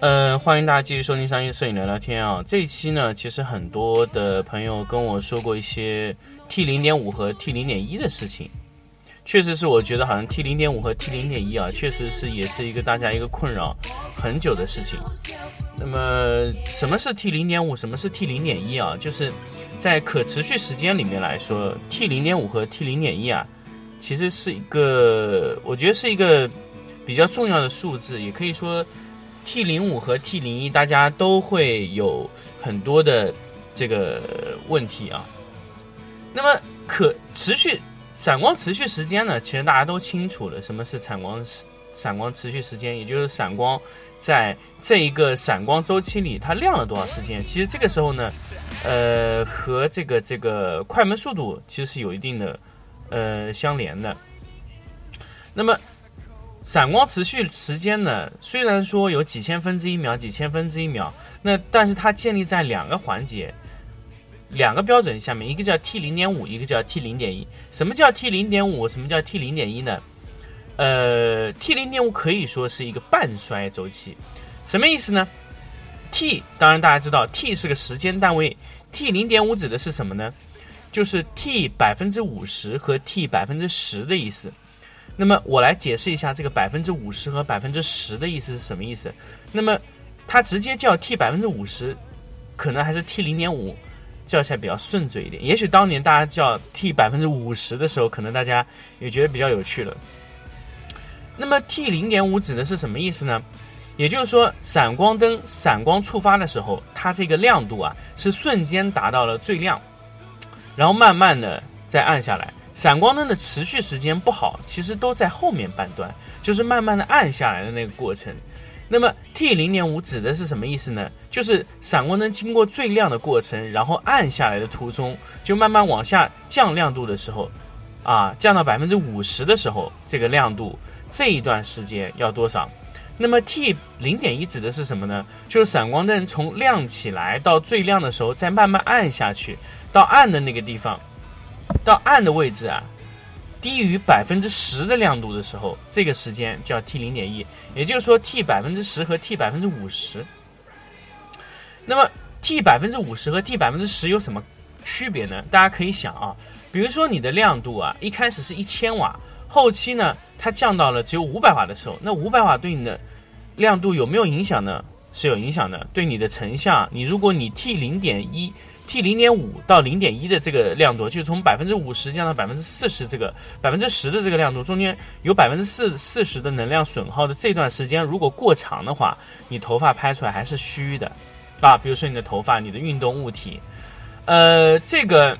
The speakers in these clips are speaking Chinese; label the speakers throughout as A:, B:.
A: 嗯欢迎大家继续收听商业摄影聊聊天啊这一期呢其实很多的朋友跟我说过一些 t 零点五和 t 零点一的事情。确实是我觉得好像 t 零点五和 t 零点一啊确实是也是一个大家一个困扰很久的事情。那么什么是 t 零点五什么是 t 零点一啊？就是在可持续时间里面来说，T 零点五和 T 零点一啊，其实是一个，我觉得是一个比较重要的数字，也可以说 T 零五和 T 零一大家都会有很多的这个问题啊。那么可持续闪光持续时间呢？其实大家都清楚了，什么是闪光闪光持续时间，也就是闪光在这一个闪光周期里它亮了多少时间。其实这个时候呢，呃，和这个这个快门速度其实是有一定的呃相连的。那么闪光持续时间呢，虽然说有几千分之一秒、几千分之一秒，那但是它建立在两个环节、两个标准下面，一个叫 T 零点五，一个叫 T 零点一。什么叫 T 零点五？什么叫 T 零点一呢？呃，T 零点五可以说是一个半衰周期，什么意思呢？T 当然大家知道，T 是个时间单位，T 零点五指的是什么呢？就是 T 百分之五十和 T 百分之十的意思。那么我来解释一下这个百分之五十和百分之十的意思是什么意思。那么它直接叫 T 百分之五十，可能还是 T 零点五叫起来比较顺嘴一点。也许当年大家叫 T 百分之五十的时候，可能大家也觉得比较有趣了。那么 T 零点五指的是什么意思呢？也就是说，闪光灯闪光触发的时候，它这个亮度啊是瞬间达到了最亮，然后慢慢的再暗下来。闪光灯的持续时间不好，其实都在后面半段，就是慢慢的暗下来的那个过程。那么 T 零点五指的是什么意思呢？就是闪光灯经过最亮的过程，然后暗下来的途中，就慢慢往下降亮度的时候，啊，降到百分之五十的时候，这个亮度这一段时间要多少？那么 T 零点一指的是什么呢？就是闪光灯从亮起来到最亮的时候，再慢慢暗下去，到暗的那个地方，到暗的位置啊，低于百分之十的亮度的时候，这个时间叫 T 零点一。也就是说，T 百分之十和 T 百分之五十。那么 T 百分之五十和 T 百分之十有什么区别呢？大家可以想啊，比如说你的亮度啊，一开始是一千瓦，后期呢它降到了只有五百瓦的时候，那五百瓦对你的亮度有没有影响呢？是有影响的，对你的成像，你如果你 T 零点一。T 零点五到零点一的这个亮度，就从百分之五十降到百分之四十，这个百分之十的这个亮度中间有百分之四四十的能量损耗的这段时间，如果过长的话，你头发拍出来还是虚的，啊，比如说你的头发、你的运动物体，呃，这个，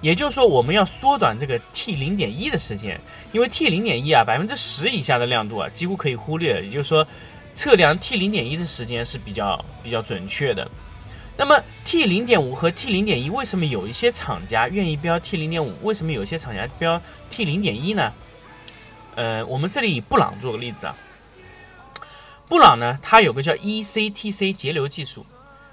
A: 也就是说我们要缩短这个 T 零点一的时间，因为 T 零点一啊，百分之十以下的亮度啊，几乎可以忽略，也就是说，测量 T 零点一的时间是比较比较准确的。那么 T 零点五和 T 零点一，为什么有一些厂家愿意标 T 零点五？为什么有些厂家标 T 零点一呢？呃，我们这里以布朗做个例子啊。布朗呢，它有个叫 ECTC 节流技术。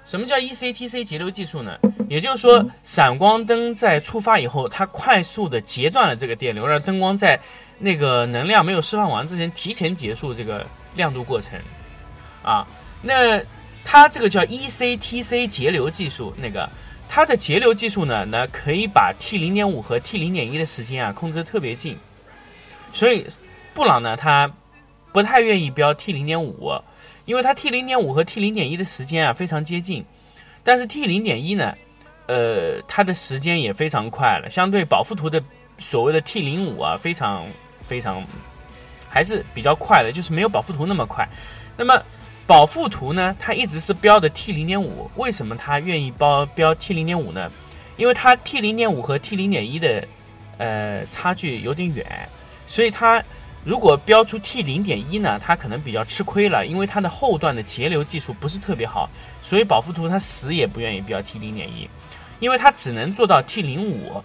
A: 什么叫 ECTC 节流技术呢？也就是说，闪光灯在触发以后，它快速的截断了这个电流，让灯光在那个能量没有释放完之前，提前结束这个亮度过程。啊，那。它这个叫 ECTC 节流技术，那个它的节流技术呢，那可以把 T 零点五和 T 零点一的时间啊控制的特别近，所以布朗呢，他不太愿意标 T 零点五，因为它 T 零点五和 T 零点一的时间啊非常接近，但是 T 零点一呢，呃，它的时间也非常快了，相对保富图的所谓的 T 零五啊，非常非常还是比较快的，就是没有保富图那么快，那么。保富图呢，它一直是标的 T 零点五，为什么它愿意包标 T 零点五呢？因为它 T 零点五和 T 零点一的呃差距有点远，所以它如果标出 T 零点一呢，它可能比较吃亏了，因为它的后段的节流技术不是特别好，所以保富图它死也不愿意标 T 零点一，因为它只能做到 T 零五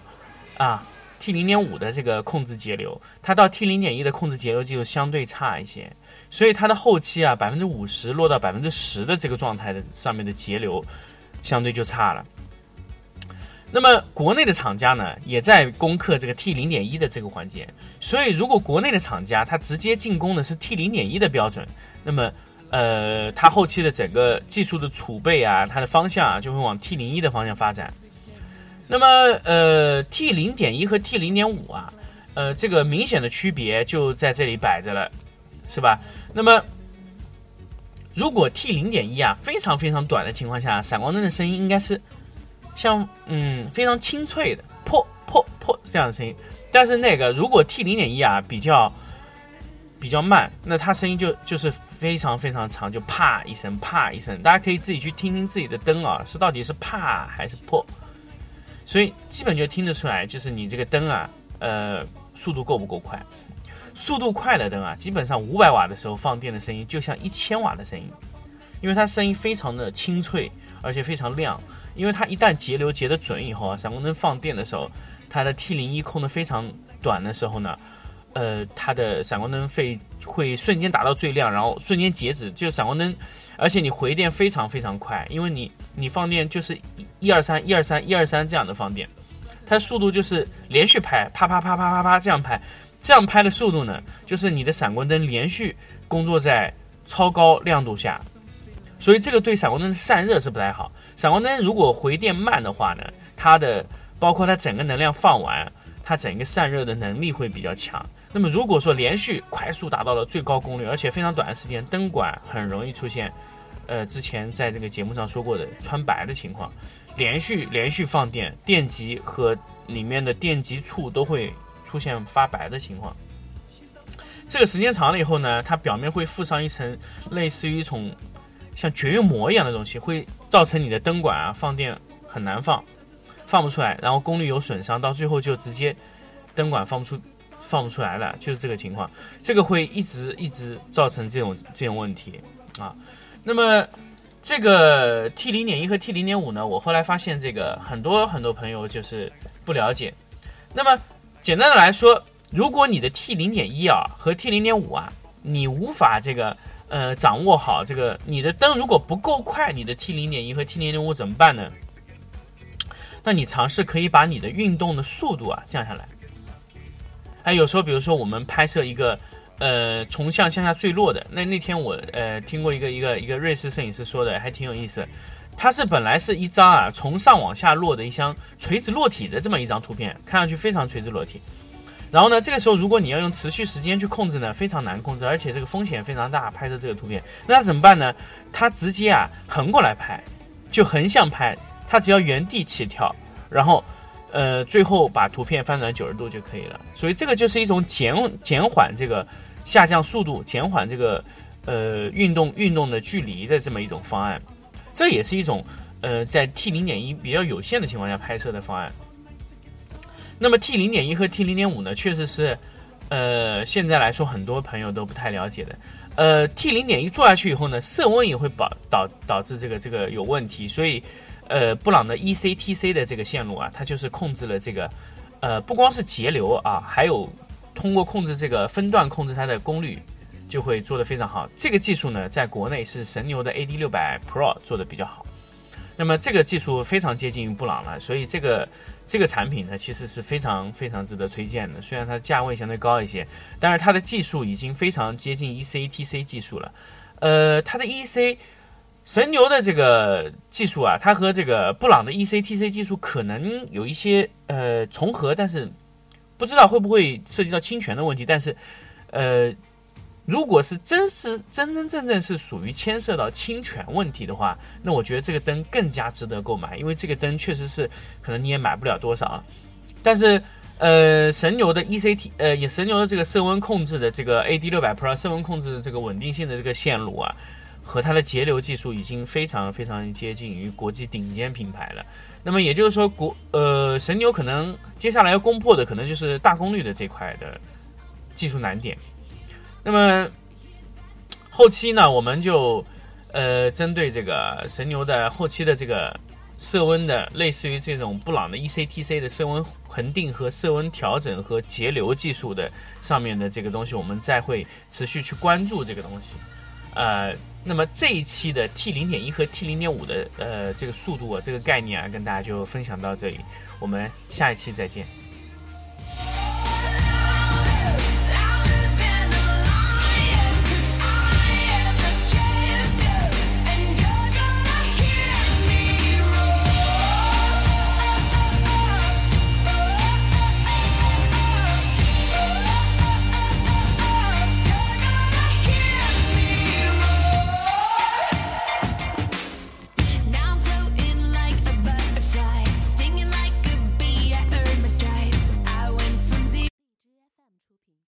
A: 啊。T 零点五的这个控制节流，它到 T 零点一的控制节流技术相对差一些，所以它的后期啊百分之五十落到百分之十的这个状态的上面的节流相对就差了。那么国内的厂家呢也在攻克这个 T 零点一的这个环节，所以如果国内的厂家它直接进攻的是 T 零点一的标准，那么呃它后期的整个技术的储备啊，它的方向啊就会往 T 零一的方向发展。那么，呃，T 零点一和 T 零点五啊，呃，这个明显的区别就在这里摆着了，是吧？那么，如果 T 零点一啊非常非常短的情况下，闪光灯的声音应该是像嗯非常清脆的，破破破这样的声音。但是那个如果 T 零点一啊比较比较慢，那它声音就就是非常非常长，就啪一声，啪一声。大家可以自己去听听自己的灯啊，是到底是啪还是破。所以基本就听得出来，就是你这个灯啊，呃，速度够不够快？速度快的灯啊，基本上五百瓦的时候放电的声音就像一千瓦的声音，因为它声音非常的清脆，而且非常亮。因为它一旦节流节得准以后啊，闪光灯放电的时候，它的 T 零一控的非常短的时候呢，呃，它的闪光灯会会瞬间达到最亮，然后瞬间截止，就是闪光灯，而且你回电非常非常快，因为你你放电就是。一二三，一二三，一二三，这样的放电，它速度就是连续拍，啪啪啪啪啪啪这样拍，这样拍的速度呢，就是你的闪光灯连续工作在超高亮度下，所以这个对闪光灯的散热是不太好。闪光灯如果回电慢的话呢，它的包括它整个能量放完，它整个散热的能力会比较强。那么如果说连续快速达到了最高功率，而且非常短的时间，灯管很容易出现，呃，之前在这个节目上说过的穿白的情况。连续连续放电，电极和里面的电极处都会出现发白的情况。这个时间长了以后呢，它表面会附上一层类似于一种像绝缘膜一样的东西，会造成你的灯管啊放电很难放，放不出来，然后功率有损伤，到最后就直接灯管放不出放不出来了，就是这个情况。这个会一直一直造成这种这种问题啊。那么。这个 T 零点一和 T 零点五呢，我后来发现这个很多很多朋友就是不了解。那么简单的来说，如果你的 T 零点一啊和 T 零点五啊，你无法这个呃掌握好这个，你的灯如果不够快，你的 T 零点一和 T 零点五怎么办呢？那你尝试可以把你的运动的速度啊降下来。还有时候，比如说我们拍摄一个。呃，从向向下坠落的那那天我呃听过一个一个一个瑞士摄影师说的，还挺有意思。它是本来是一张啊从上往下落的一箱垂直落体的这么一张图片，看上去非常垂直落体。然后呢，这个时候如果你要用持续时间去控制呢，非常难控制，而且这个风险非常大。拍摄这个图片，那怎么办呢？他直接啊横过来拍，就横向拍，他只要原地起跳，然后。呃，最后把图片翻转九十度就可以了。所以这个就是一种减减缓这个下降速度、减缓这个呃运动运动的距离的这么一种方案。这也是一种呃在 T 零点一比较有限的情况下拍摄的方案。那么 T 零点一和 T 零点五呢，确实是呃现在来说很多朋友都不太了解的。呃，T 零点一做下去以后呢，色温也会导导导致这个这个有问题，所以。呃，布朗的 ECTC 的这个线路啊，它就是控制了这个，呃，不光是节流啊，还有通过控制这个分段控制它的功率，就会做得非常好。这个技术呢，在国内是神牛的 AD 六百 Pro 做的比较好。那么这个技术非常接近于布朗了，所以这个这个产品呢，其实是非常非常值得推荐的。虽然它价位相对高一些，但是它的技术已经非常接近 ECTC 技术了。呃，它的 EC。神牛的这个技术啊，它和这个布朗的 ECTC 技术可能有一些呃重合，但是不知道会不会涉及到侵权的问题。但是，呃，如果是真是真真正正是属于牵涉到侵权问题的话，那我觉得这个灯更加值得购买，因为这个灯确实是可能你也买不了多少。但是，呃，神牛的 ECT 呃，也神牛的这个色温控制的这个 AD 六百 Pro 色温控制的这个稳定性的这个线路啊。和它的节流技术已经非常非常接近于国际顶尖品牌了。那么也就是说，国呃神牛可能接下来要攻破的可能就是大功率的这块的技术难点。那么后期呢，我们就呃针对这个神牛的后期的这个色温的，类似于这种布朗的 ECTC 的色温恒定和色温调整和节流技术的上面的这个东西，我们再会持续去关注这个东西。呃，那么这一期的 T 零点一和 T 零点五的呃这个速度啊，这个概念啊，跟大家就分享到这里，我们下一期再见。